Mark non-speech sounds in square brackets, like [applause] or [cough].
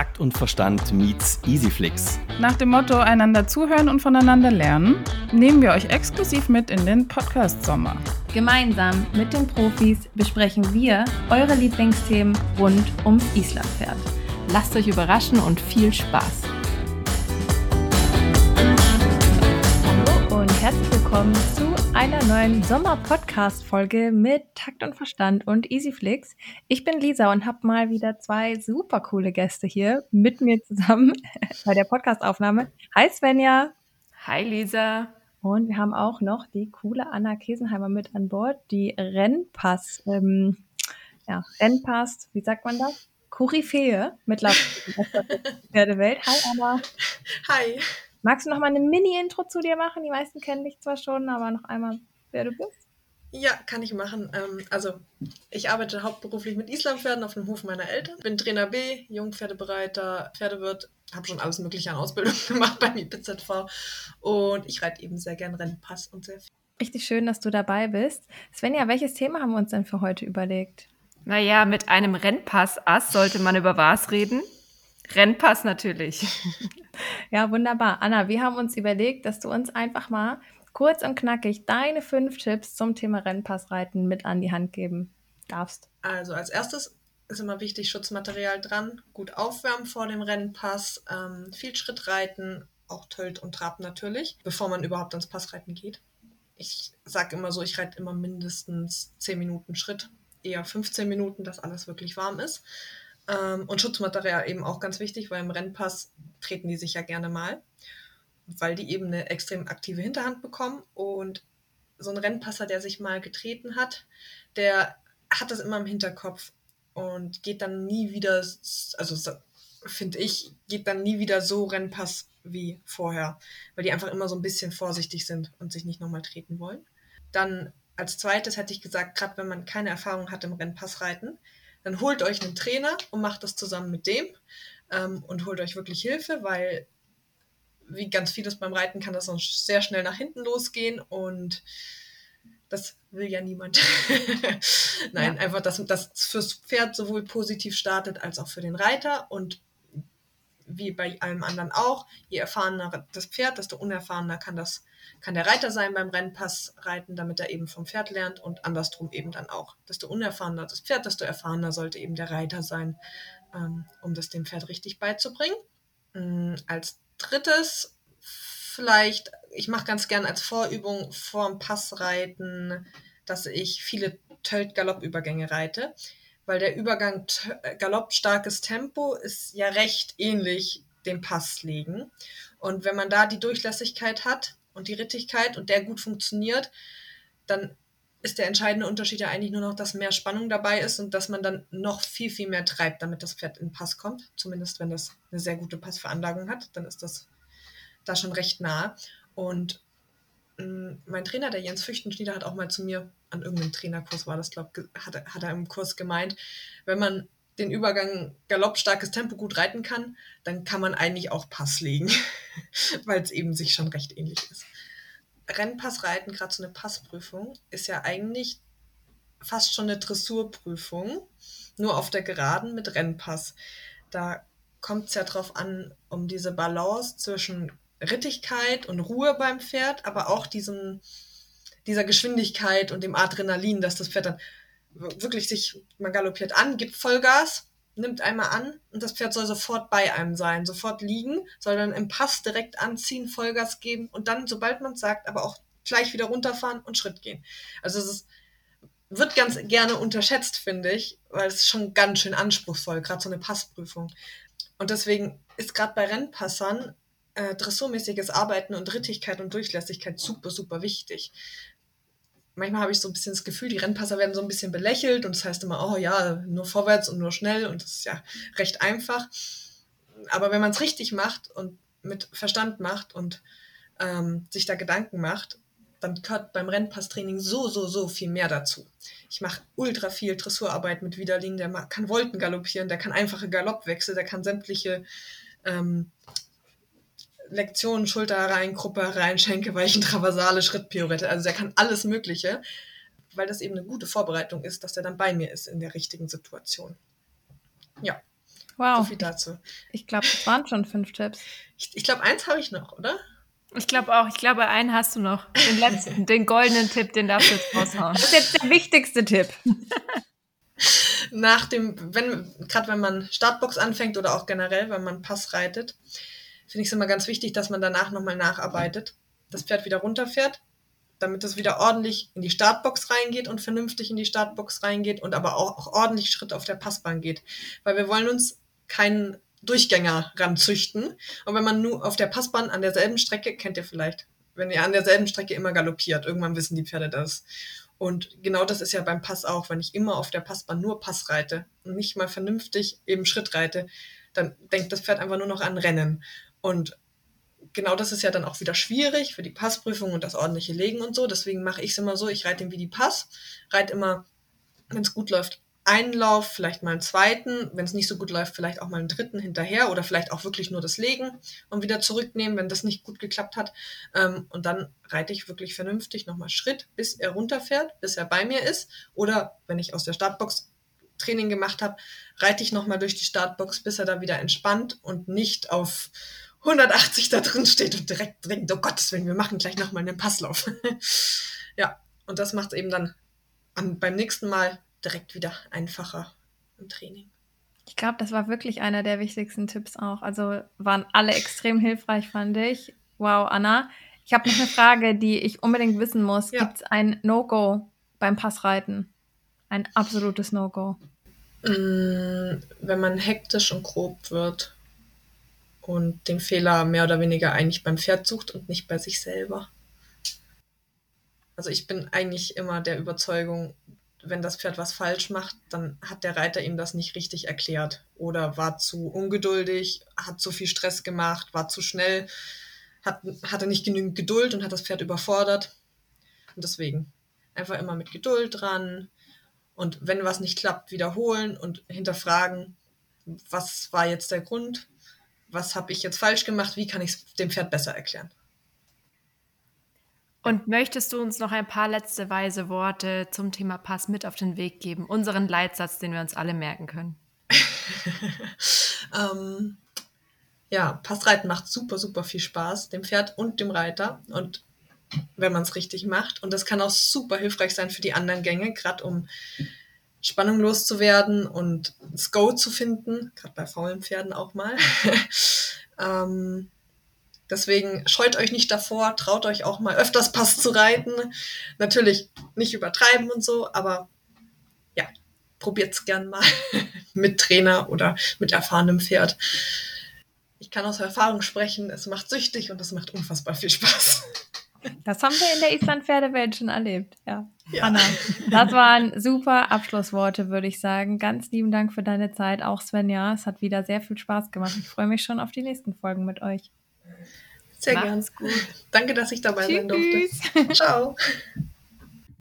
Takt und Verstand meets Easyflix. Nach dem Motto einander zuhören und voneinander lernen, nehmen wir euch exklusiv mit in den Podcast Sommer. Gemeinsam mit den Profis besprechen wir eure Lieblingsthemen rund ums Islandpferd. Lasst euch überraschen und viel Spaß. Herzlich willkommen zu einer neuen Sommer-Podcast-Folge mit Takt und Verstand und Easyflix. Ich bin Lisa und habe mal wieder zwei super coole Gäste hier mit mir zusammen [laughs] bei der Podcast-Aufnahme. Hi Svenja. Hi Lisa. Und wir haben auch noch die coole Anna Kesenheimer mit an Bord, die Rennpass, ähm, ja, Rennpass, wie sagt man das? Koryphäe mittlerweile [laughs] in der Welt. Hi Anna. Hi. Magst du noch mal eine Mini-Intro zu dir machen? Die meisten kennen dich zwar schon, aber noch einmal, wer du bist. Ja, kann ich machen. Ähm, also, ich arbeite hauptberuflich mit Islampferden auf dem Hof meiner Eltern. Bin Trainer B, Jungpferdebereiter, Pferdewirt, habe schon alles Mögliche an Ausbildung [laughs] gemacht beim IPZV und ich reite eben sehr gern Rennpass und sehr viel. Richtig schön, dass du dabei bist. Svenja, welches Thema haben wir uns denn für heute überlegt? Naja, mit einem Rennpass-Ass sollte man über was reden? Rennpass natürlich. [laughs] ja, wunderbar. Anna, wir haben uns überlegt, dass du uns einfach mal kurz und knackig deine fünf Tipps zum Thema Rennpassreiten mit an die Hand geben darfst. Also als erstes ist immer wichtig, Schutzmaterial dran, gut aufwärmen vor dem Rennpass, ähm, viel Schritt reiten, auch Tölt und Trab natürlich, bevor man überhaupt ans Passreiten geht. Ich sage immer so, ich reite immer mindestens 10 Minuten Schritt, eher 15 Minuten, dass alles wirklich warm ist. Ähm, und Schutzmaterial eben auch ganz wichtig, weil im Rennpass treten die sich ja gerne mal, weil die eben eine extrem aktive Hinterhand bekommen. Und so ein Rennpasser, der sich mal getreten hat, der hat das immer im Hinterkopf und geht dann nie wieder, also finde ich, geht dann nie wieder so Rennpass wie vorher, weil die einfach immer so ein bisschen vorsichtig sind und sich nicht nochmal treten wollen. Dann als zweites hätte ich gesagt, gerade wenn man keine Erfahrung hat im Rennpassreiten, dann holt euch einen Trainer und macht das zusammen mit dem ähm, und holt euch wirklich Hilfe, weil wie ganz vieles beim Reiten kann das sonst sehr schnell nach hinten losgehen und das will ja niemand. [laughs] Nein, ja. einfach, dass das fürs Pferd sowohl positiv startet als auch für den Reiter und wie bei allem anderen auch, je erfahrener das Pferd, desto unerfahrener kann das kann der Reiter sein beim Rennpass reiten, damit er eben vom Pferd lernt und andersrum eben dann auch. Desto unerfahrener das Pferd, desto erfahrener sollte eben der Reiter sein, ähm, um das dem Pferd richtig beizubringen. Ähm, als drittes vielleicht, ich mache ganz gern als Vorübung vorm Passreiten, dass ich viele Tölt-Galopp-Übergänge reite, weil der Übergang Galopp-starkes Tempo ist ja recht ähnlich dem Passlegen. Und wenn man da die Durchlässigkeit hat, und die Rittigkeit und der gut funktioniert, dann ist der entscheidende Unterschied ja eigentlich nur noch, dass mehr Spannung dabei ist und dass man dann noch viel, viel mehr treibt, damit das Pferd in den Pass kommt. Zumindest wenn das eine sehr gute Passveranlagung hat, dann ist das da schon recht nah. Und mm, mein Trainer, der Jens Füchtenschnieder, hat auch mal zu mir, an irgendeinem Trainerkurs war das, glaube ich, hat, hat er im Kurs gemeint, wenn man den Übergang Galopp, starkes Tempo gut reiten kann, dann kann man eigentlich auch Pass legen, [laughs] weil es eben sich schon recht ähnlich ist. Rennpass reiten, gerade so eine Passprüfung, ist ja eigentlich fast schon eine Dressurprüfung, nur auf der Geraden mit Rennpass. Da kommt es ja drauf an, um diese Balance zwischen Rittigkeit und Ruhe beim Pferd, aber auch diesem, dieser Geschwindigkeit und dem Adrenalin, dass das Pferd dann wirklich sich, man galoppiert an, gibt Vollgas, nimmt einmal an und das Pferd soll sofort bei einem sein, sofort liegen, soll dann im Pass direkt anziehen, Vollgas geben und dann, sobald man es sagt, aber auch gleich wieder runterfahren und Schritt gehen. Also es ist, wird ganz gerne unterschätzt, finde ich, weil es ist schon ganz schön anspruchsvoll, gerade so eine Passprüfung. Und deswegen ist gerade bei Rennpassern äh, dressurmäßiges Arbeiten und Rittigkeit und Durchlässigkeit super, super wichtig manchmal habe ich so ein bisschen das Gefühl, die Rennpasser werden so ein bisschen belächelt und das heißt immer, oh ja, nur vorwärts und nur schnell und das ist ja recht einfach. Aber wenn man es richtig macht und mit Verstand macht und ähm, sich da Gedanken macht, dann gehört beim Rennpasstraining so, so, so viel mehr dazu. Ich mache ultra viel Dressurarbeit mit Widerlin, der kann Volten galoppieren, der kann einfache Galoppwechsel, der kann sämtliche ähm, Lektionen, Schulter herein, Gruppe herein, Schenke, Weichen, Traversale, Schrittpiorette. Also der kann alles Mögliche, weil das eben eine gute Vorbereitung ist, dass er dann bei mir ist in der richtigen Situation. Ja. Wow. So viel dazu. Ich glaube, das waren schon fünf Tipps. Ich, ich glaube, eins habe ich noch, oder? Ich glaube auch. Ich glaube, einen hast du noch. Den letzten, [laughs] den goldenen Tipp, den darfst du jetzt raushauen. Das ist jetzt der wichtigste Tipp. Nach dem, wenn, gerade wenn man Startbox anfängt oder auch generell, wenn man Pass reitet, finde ich es immer ganz wichtig, dass man danach nochmal nacharbeitet. Das Pferd wieder runterfährt, damit es wieder ordentlich in die Startbox reingeht und vernünftig in die Startbox reingeht und aber auch, auch ordentlich Schritt auf der Passbahn geht. Weil wir wollen uns keinen Durchgänger ranzüchten. Und wenn man nur auf der Passbahn an derselben Strecke, kennt ihr vielleicht, wenn ihr an derselben Strecke immer galoppiert, irgendwann wissen die Pferde das. Und genau das ist ja beim Pass auch. Wenn ich immer auf der Passbahn nur Pass reite und nicht mal vernünftig eben Schritt reite, dann denkt das Pferd einfach nur noch an Rennen. Und genau das ist ja dann auch wieder schwierig für die Passprüfung und das ordentliche Legen und so. Deswegen mache ich es immer so, ich reite wie die Pass, reite immer, wenn es gut läuft, einen Lauf, vielleicht mal einen zweiten, wenn es nicht so gut läuft, vielleicht auch mal einen dritten hinterher oder vielleicht auch wirklich nur das Legen und wieder zurücknehmen, wenn das nicht gut geklappt hat. Ähm, und dann reite ich wirklich vernünftig nochmal Schritt, bis er runterfährt, bis er bei mir ist. Oder wenn ich aus der Startbox Training gemacht habe, reite ich nochmal durch die Startbox, bis er da wieder entspannt und nicht auf 180 da drin steht und direkt denkt, oh Gottes Willen, wir machen gleich nochmal einen Passlauf. [laughs] ja, und das macht eben dann am, beim nächsten Mal direkt wieder einfacher im Training. Ich glaube, das war wirklich einer der wichtigsten Tipps auch. Also waren alle extrem hilfreich, fand ich. Wow, Anna. Ich habe noch eine Frage, die ich unbedingt wissen muss. Ja. Gibt es ein No-Go beim Passreiten? Ein absolutes No-Go. Mm, Wenn man hektisch und grob wird und den Fehler mehr oder weniger eigentlich beim Pferd sucht und nicht bei sich selber. Also ich bin eigentlich immer der Überzeugung, wenn das Pferd was falsch macht, dann hat der Reiter ihm das nicht richtig erklärt oder war zu ungeduldig, hat zu viel Stress gemacht, war zu schnell, hat, hatte nicht genügend Geduld und hat das Pferd überfordert. Und deswegen einfach immer mit Geduld dran und wenn was nicht klappt, wiederholen und hinterfragen, was war jetzt der Grund, was habe ich jetzt falsch gemacht, wie kann ich es dem Pferd besser erklären. Und möchtest du uns noch ein paar letzte weise Worte zum Thema Pass mit auf den Weg geben? Unseren Leitsatz, den wir uns alle merken können. [laughs] ähm, ja, Passreiten macht super, super viel Spaß, dem Pferd und dem Reiter. Und wenn man es richtig macht. Und das kann auch super hilfreich sein für die anderen Gänge, gerade um Spannung loszuwerden und das Go zu finden, gerade bei faulen Pferden auch mal. [laughs] ähm, deswegen scheut euch nicht davor, traut euch auch mal öfters Pass zu reiten. Natürlich nicht übertreiben und so, aber ja, probiert's gern mal [laughs] mit Trainer oder mit erfahrenem Pferd. Ich kann aus Erfahrung sprechen, es macht süchtig und es macht unfassbar viel Spaß. [laughs] Das haben wir in der Island-Pferdewelt schon erlebt. Ja. Ja. Anna, das waren super Abschlussworte, würde ich sagen. Ganz lieben Dank für deine Zeit, auch Svenja. Es hat wieder sehr viel Spaß gemacht. Ich freue mich schon auf die nächsten Folgen mit euch. Sehr gern. Macht's gut. Danke, dass ich dabei sein Tschüss. durfte. Ciao.